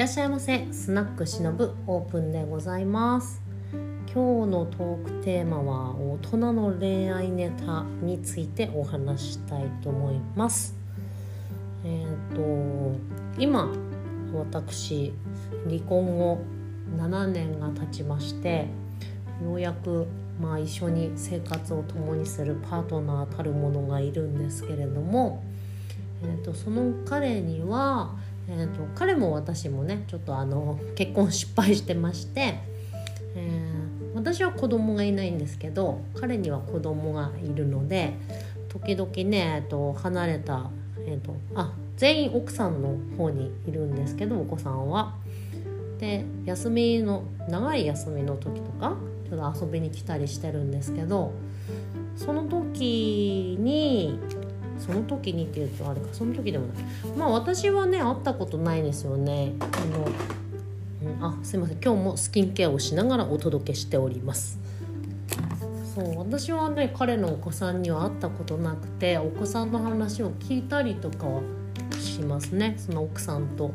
らっしゃいませ。スナックしのぶオープンでございます。今日のトークテーマは大人の恋愛ネタについてお話したいと思います。えっ、ー、と今私離婚後7年が経ちましてようやくまあ一緒に生活を共にするパートナーたるものがいるんですけれども、えーと、その彼には、えーと、彼も私もねちょっとあの結婚失敗してまして、えー、私は子供がいないんですけど彼には子供がいるので時々ね、えーと、離れた、えー、とあ全員奥さんの方にいるんですけどお子さんは。で休みの長い休みの時とかちょっと遊びに来たりしてるんですけどその時にその時にっていうとあれか。その時でもない。まあ私はね会ったことないですよね。あの、うん、あすいません。今日もスキンケアをしながらお届けしております。そう私はね彼のお子さんには会ったことなくてお子さんの話を聞いたりとかはしますね。その奥さんと。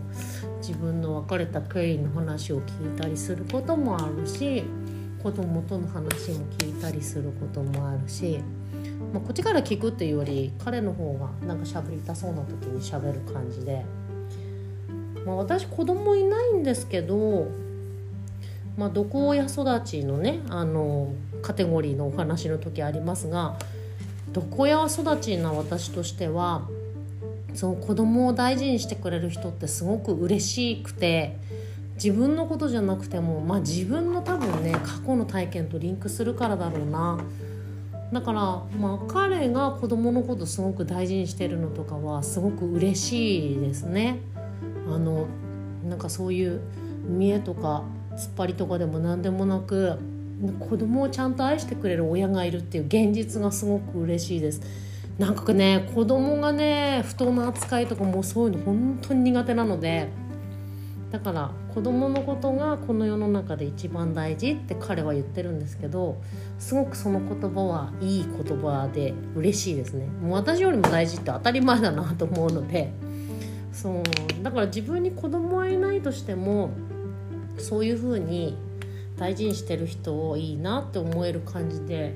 自分の別れた経緯の話を聞いたりすることもあるし子供との話も聞いたりすることもあるし、まあ、こっちから聞くっていうより彼の方がなんか喋りたそうな時に喋る感じで、まあ、私子供いないんですけど、まあ、毒親育ちのねあのカテゴリーのお話の時ありますが毒親育ちな私としてはその子供を大事にしてくれる人ってすごく嬉しくて自分のことじゃなくても、まあ、自分の多分ね過去の体験とリンクするからだろうな。だから、まあ、彼が子供のことすごく大事にしてるのとかはすごく嬉しいですね。あのなんかそういう見栄とか突っ張りとかでも何でもなく子供をちゃんと愛してくれる親がいるっていう現実がすごく嬉しいです。なんかね子供がね不当な扱いとかもそういうの本当に苦手なのでだから子供のことがこの世の中で一番大事って彼は言ってるんですけどすごくその言葉はいい言葉で嬉しいですね。もう私よりも大事って当たり前だなと思うのでそうだから自分に子供はいないとしてもそういうふうに大事にしてる人をいいなって思える感じで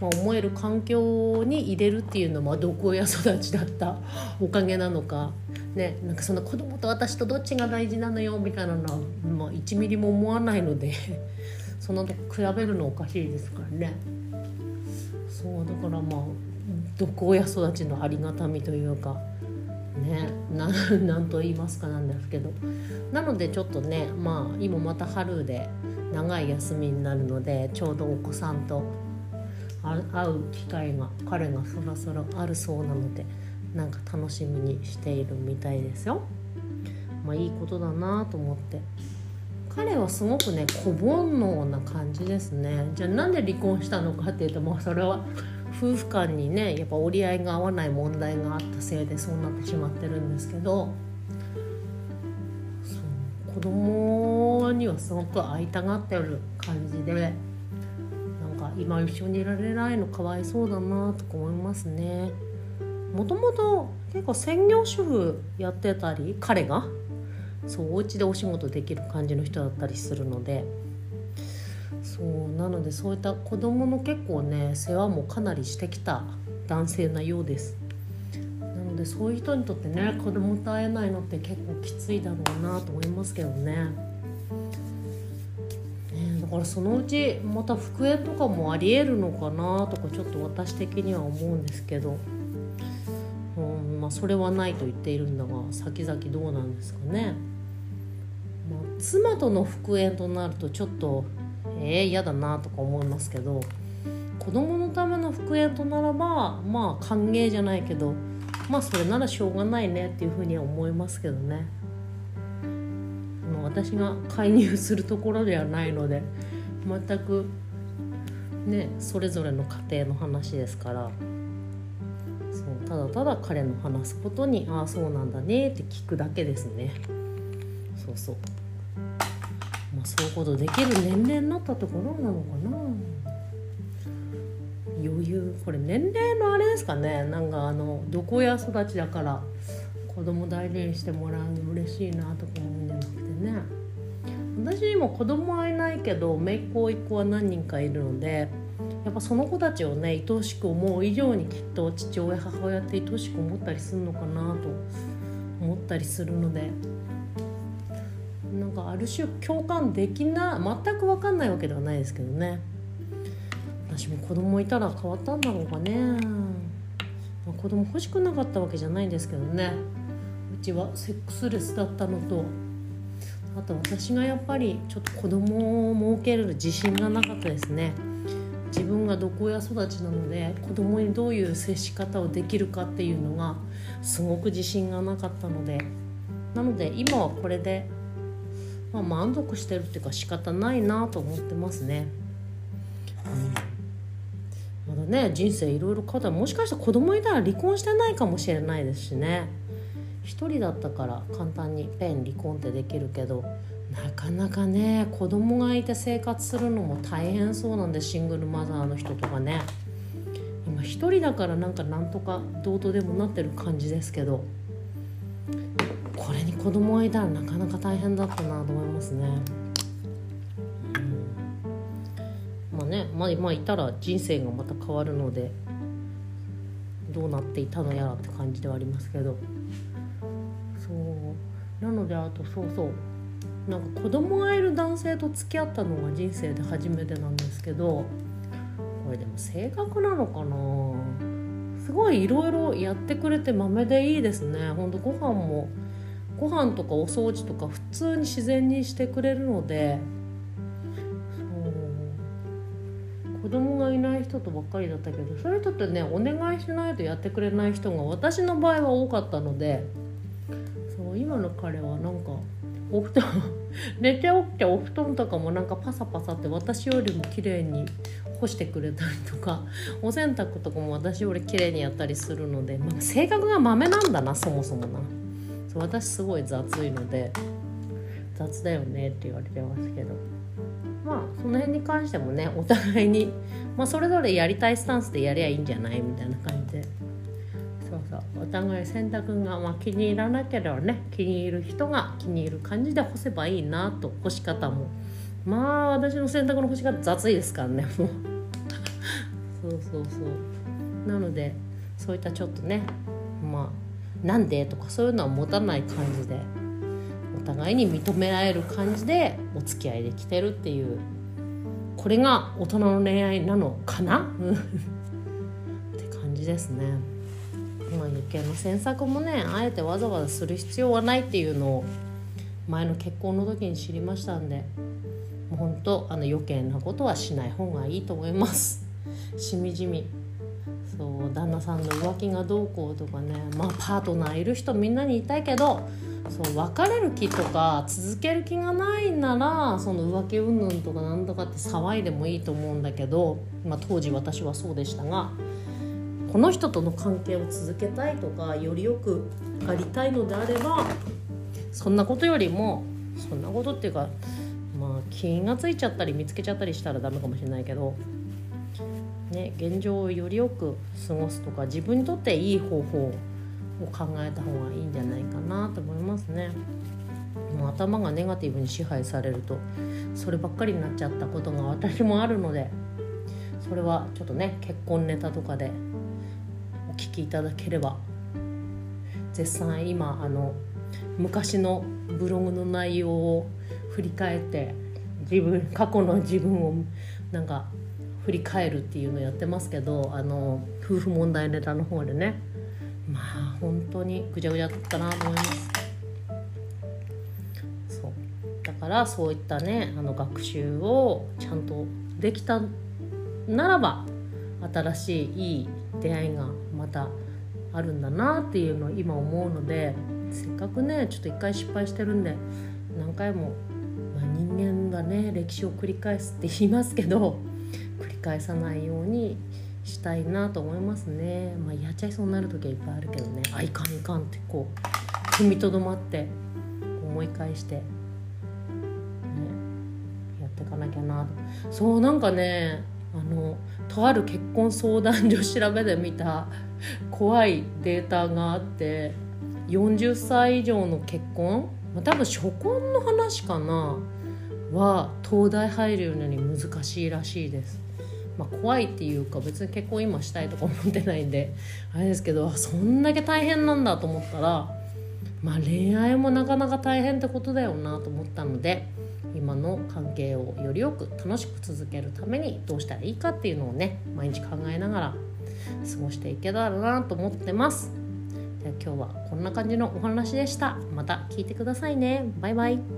まあ、思える環境に入れるっていうのも毒親育ちだった？おかげなのか、ね、なんかその子供と私とどっちが大事なのよみたいなのは、まあ、1ミリも思わないので そのと比べるのおかしいですからね。そうだからまあ毒親育ちのありがたみというかね なんと言いますかなんですけどなのでちょっとねまあ今また春で長い休みになるのでちょうどお子さんと会う機会が彼がそろそろあるそうなのでなんか楽しみにしているみたいですよ。まあいいことだなと思って彼はすごくね小煩悩な感じですねじゃあなんで離婚したのかっていうともうそれは夫婦間にねやっぱ折り合いが合わない問題があったせいでそうなってしまってるんですけどそう子供にはすごく会いたがってる感じで。今一緒にいられないのかわいそうだなとか思いますねもともと結構専業主婦やってたり彼がそうお家でお仕事できる感じの人だったりするので。そうなのでそういった子供の結構ね世話もかなりしてきた男性なようです。なのでそういう人にとってね子供と会えないのって結構きついだろうなと思いますけどね。だからそのうちまた復縁とかもありえるのかなとかちょっと私的には思うんですけど、それはないと言っているんだが先々どうなんですかね。まあ、妻との復縁となるとちょっとえー、嫌だなとか思いますけど子供のための復縁とならばまあ歓迎じゃないけどまあそれならしょうがないねっていうふうには思いますけどね。私が介入するところではないので全くねそれぞれの家庭の話ですからそうただただ彼の話すことにああそうなんだねって聞くだけですね。そうそう。まあそういうことできる年齢になったところなのかな。余裕これ年齢のあれですかね。なんかあのどこや育ちだから子供大事にしてもらうの嬉しいなとか思うんじゃなくてね。私にも子供はいないけど姪っ子一子は何人かいるのでやっぱその子たちをね愛おしく思う以上にきっと父親母親って愛おしく思ったりするのかなと思ったりするので。なんかある種共感できな全く分かんないわけではないですけどね。私も子供いたら変わったんだろうかね、まあ、子供欲しくなかったわけじゃないんですけどね。うちはセックスレスだったのと。あと私がやっぱりちょっと子供を設ける自信がなかったですね。自分が毒親育ちなので子供にどういう接し方をできるかっていうのがすごく自信がなかったのでなので今はこれで、まあ、満足してるっていうか仕方ないなと思ってますね。まだね人生いろいろ課題もしかしたら子供いたら離婚してないかもしれないですしね一人だったから簡単にペン離婚ってできるけどなかなかね子供がいて生活するのも大変そうなんでシングルマザーの人とかね。今一人だからなんかなんとかどうとでもなってる感じですけど。これに子供がいたらなかなか大変だったなと思いますね。うん、まあねまあ、まあ、いたら人生がまた変わるのでどうなっていたのやらって感じではありますけど。そう。なのであとそうそう。なんか子供がいる男性と付き合ったのが人生で初めてなんですけどこれでも性格なのかな？すごいいろいろやってくれて豆でいいですね。ほんとご飯もご飯とかお掃除とか普通に自然にしてくれるので子供がいない人とばっかりだったけどそういう人ってねお願いしないとやってくれない人が私の場合は多かったのでそう今の彼はなんかお布団 寝て起きてお布団とかもなんかパサパサって私よりも綺麗に干してくれたりとか お洗濯とかも私より綺麗にやったりするので、まあ、性格がまめなんだなそもそもな。そう私すごい雑いので雑だよねって言われてますけど。まあその辺に関してもねお互いに、まあ、それぞれやりたいスタンスでやりゃいいんじゃない？みたいな感じで。お互い洗濯が、まあ、気に入らなければね気に入る人が気に入る感じで干せばいいなと干し方も。まあ私の洗濯の干し方雑いですからねもう。そうそうそう。なのでそういったちょっとねまあなんでとかそういうのは持たない感じでお互いに認められる感じでお付き合いできてるっていうこれが大人の恋愛なのかな？って感じですね。まあ、余計な詮索もねあえてわざわざする必要はないっていうのを前の結婚の時に知りましたんでもう本当あの余計なことはしない方がいいと思います。しみじみ。そう旦那さんの浮気がどうこうとかねまあパートナーいる人みんなに言いたいけどそう別れる気とか続ける気がないならその浮気云々とかなんとかって騒いでもいいと思うんだけど、まあ、当時私はそうでしたがこの人との関係を続けたいとかよりよくありたいのであればそんなことよりもそんなことっていうかまあ気がついちゃったり見つけちゃったりしたらダメかもしれないけど、ね、現状をよりよく過ごすとか自分にとっていい方法を考えた方がいいんじゃないかなと思いますね。もう頭がネガティブに支配されるとそればっかりになっちゃったことが私もあるのでそれはちょっとね結婚ネタとかで聞きいただければ。絶賛今あの昔のブログの内容を振り返って自分過去の自分をなんか振り返るっていうのやってますけどあの夫婦問題ネタの方でね。まあ本当にぐちゃぐちゃだったなと思います。そう。だからそういったねあの学習をちゃんとできたならば新しいいい出会いがまたあるんだなっていうのを今思うのでせっかくねちょっと一回失敗してるんで何回も、まあ、人間がね歴史を繰り返すって言いますけど 繰り返さないようにしたいなと思いますね、まあ、やっちゃいそうになる時はいっぱいあるけどね。あいかんいかんってこう踏みとどまって思い返して、ね、やっていかなきゃなそうなんかねあのとある結婚相談所調べで見た怖いデータがあって40歳以上の結婚、多分初婚の話かな？は東大入るのに難しいらしいです。まあ、怖いっていうか別に結婚今したいとか思ってないんであれですけどそんだけ大変なんだと思ったらまあ恋愛もなかなか大変ってことだよなと思ったので今の関係をよりよく楽しく続けるためにどうしたらいいかっていうのをね毎日考えながら過ごしていけたらなと思ってます。では今日はこんな感じのお話でした。また聞いてくださいね。バイバイ。